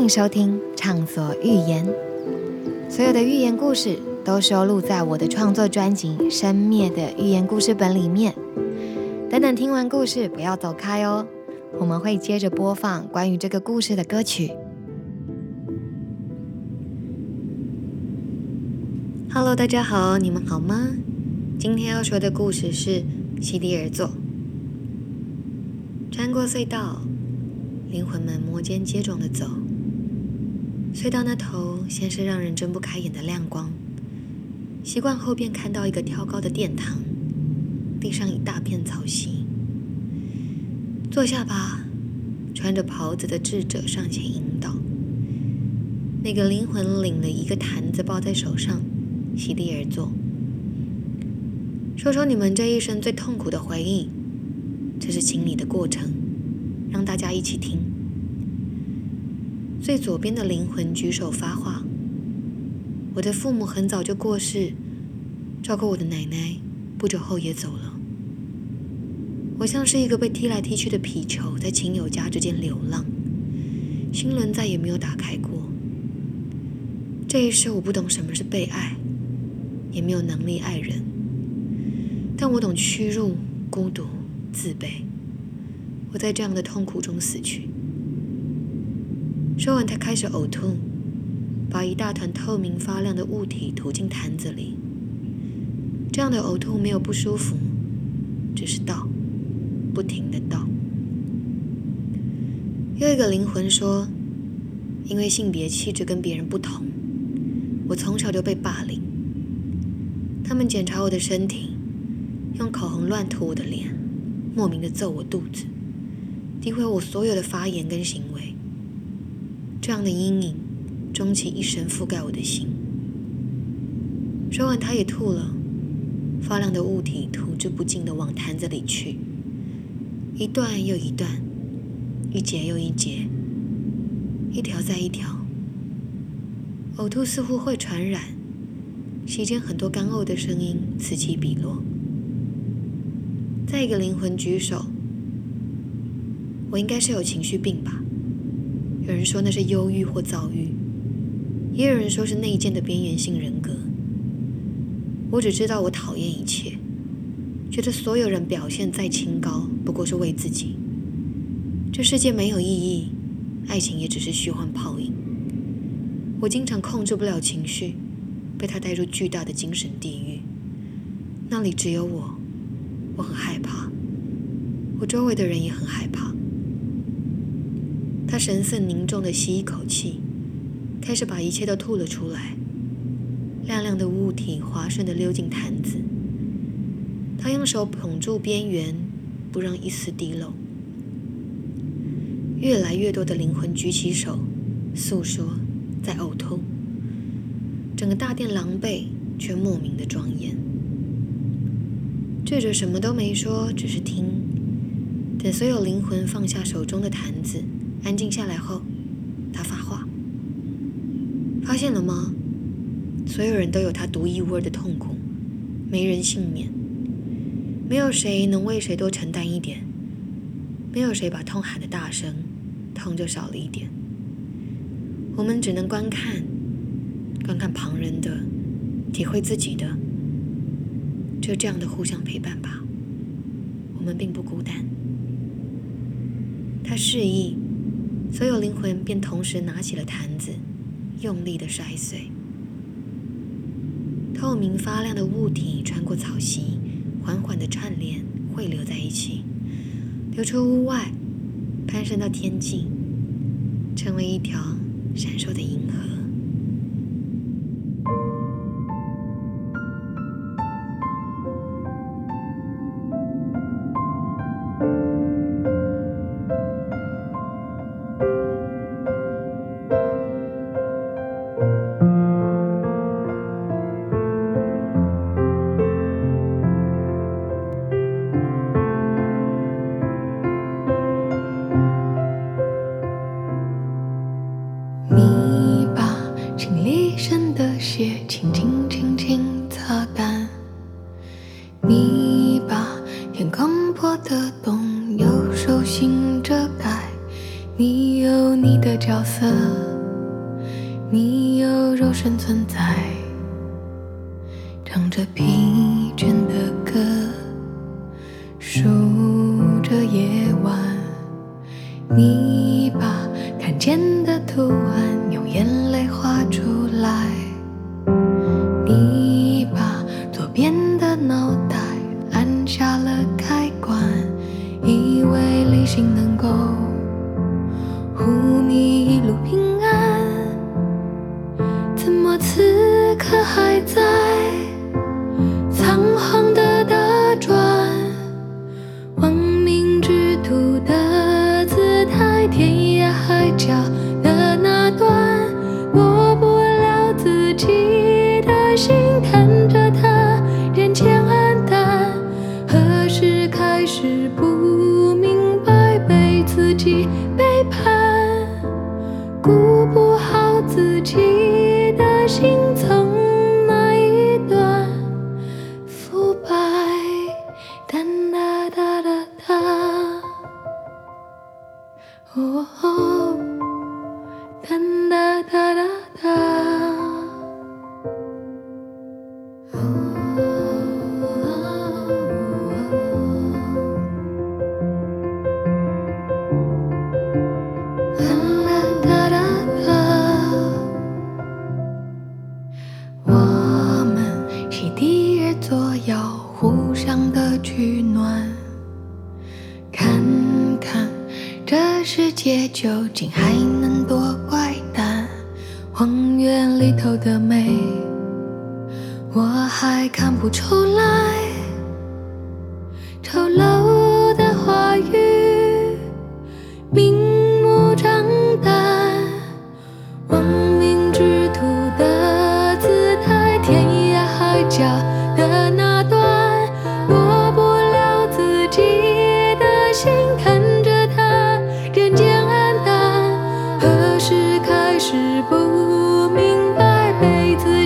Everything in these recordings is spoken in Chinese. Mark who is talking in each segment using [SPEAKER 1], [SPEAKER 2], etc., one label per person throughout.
[SPEAKER 1] 迎收听《畅所欲言》，所有的寓言故事都收录在我的创作专辑《生灭的寓言故事本》里面。等等，听完故事不要走开哦，我们会接着播放关于这个故事的歌曲。Hello，大家好，你们好吗？今天要说的故事是席地而坐。穿过隧道，灵魂们摩肩接踵的走。隧道那头先是让人睁不开眼的亮光，习惯后便看到一个挑高的殿堂，地上一大片草席。坐下吧，穿着袍子的智者上前引导。那个灵魂领了一个坛子抱在手上，席地而坐。说说你们这一生最痛苦的回忆，这是清理的过程，让大家一起听。最左边的灵魂举手发话：“我的父母很早就过世，照顾我的奶奶不久后也走了。我像是一个被踢来踢去的皮球，在亲友家之间流浪，心轮再也没有打开过。这一世我不懂什么是被爱，也没有能力爱人，但我懂屈辱、孤独、自卑。我在这样的痛苦中死去。”说完，他开始呕吐，把一大团透明发亮的物体吐进坛子里。这样的呕吐没有不舒服，只是倒，不停的倒。又一个灵魂说：“因为性别气质跟别人不同，我从小就被霸凌。他们检查我的身体，用口红乱涂我的脸，莫名的揍我肚子，诋毁我所有的发言跟行为。”这样的阴影，终其一生覆盖我的心。说完，他也吐了，发亮的物体吐之不尽的往坛子里去，一段又一段，一节又一节，一条再一条。呕吐似乎会传染，席间很多干呕的声音此起彼落。再一个灵魂举手，我应该是有情绪病吧。有人说那是忧郁或躁郁，也有人说是内建的边缘性人格。我只知道我讨厌一切，觉得所有人表现再清高，不过是为自己。这世界没有意义，爱情也只是虚幻泡影。我经常控制不了情绪，被他带入巨大的精神地狱，那里只有我，我很害怕，我周围的人也很害怕。他神色凝重地吸一口气，开始把一切都吐了出来。亮亮的物体滑顺地溜进坛子。他用手捧住边缘，不让一丝滴漏。越来越多的灵魂举起手，诉说，在呕吐。整个大殿狼狈，却莫名的庄严。智者什么都没说，只是听。等所有灵魂放下手中的坛子。安静下来后，他发话：“发现了吗？所有人都有他独一无二的痛苦，没人幸免。没有谁能为谁多承担一点，没有谁把痛喊的大声，痛就少了一点。我们只能观看，观看旁人的，体会自己的，就这样的互相陪伴吧。我们并不孤单。”他示意。所有灵魂便同时拿起了坛子，用力的摔碎。透明发亮的物体穿过草席，缓缓的串联汇流在一起，流出屋外，攀升到天际，成为一条闪烁的银河。你把
[SPEAKER 2] 心里深的血轻轻轻轻擦干，你把天空破的洞用手心遮盖。你有你的角色，你有肉身存在，唱着疲倦的歌，数着夜晚。你把看见。不安用眼泪画出来，你时开始不明白被自己背叛，顾不好自己的心，从哪一段腐败？哒哒哒哒哒，哦，还能多怪诞？荒原里头的美，我还看不出来。丑陋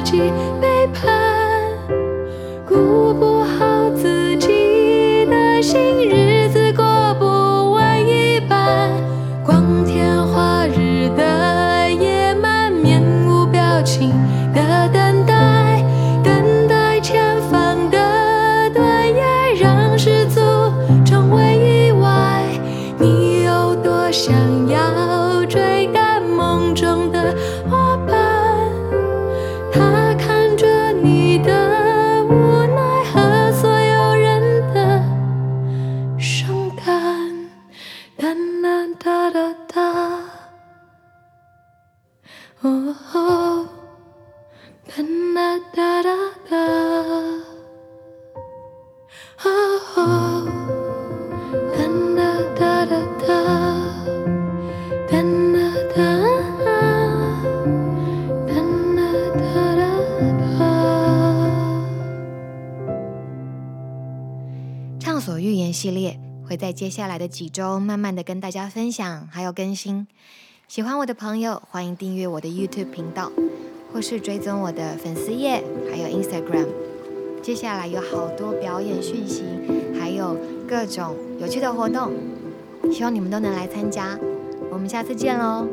[SPEAKER 2] 己背叛，顾
[SPEAKER 1] 系列会在接下来的几周慢慢的跟大家分享，还有更新。喜欢我的朋友，欢迎订阅我的 YouTube 频道，或是追踪我的粉丝页，还有 Instagram。接下来有好多表演讯息，还有各种有趣的活动，希望你们都能来参加。我们下次见喽！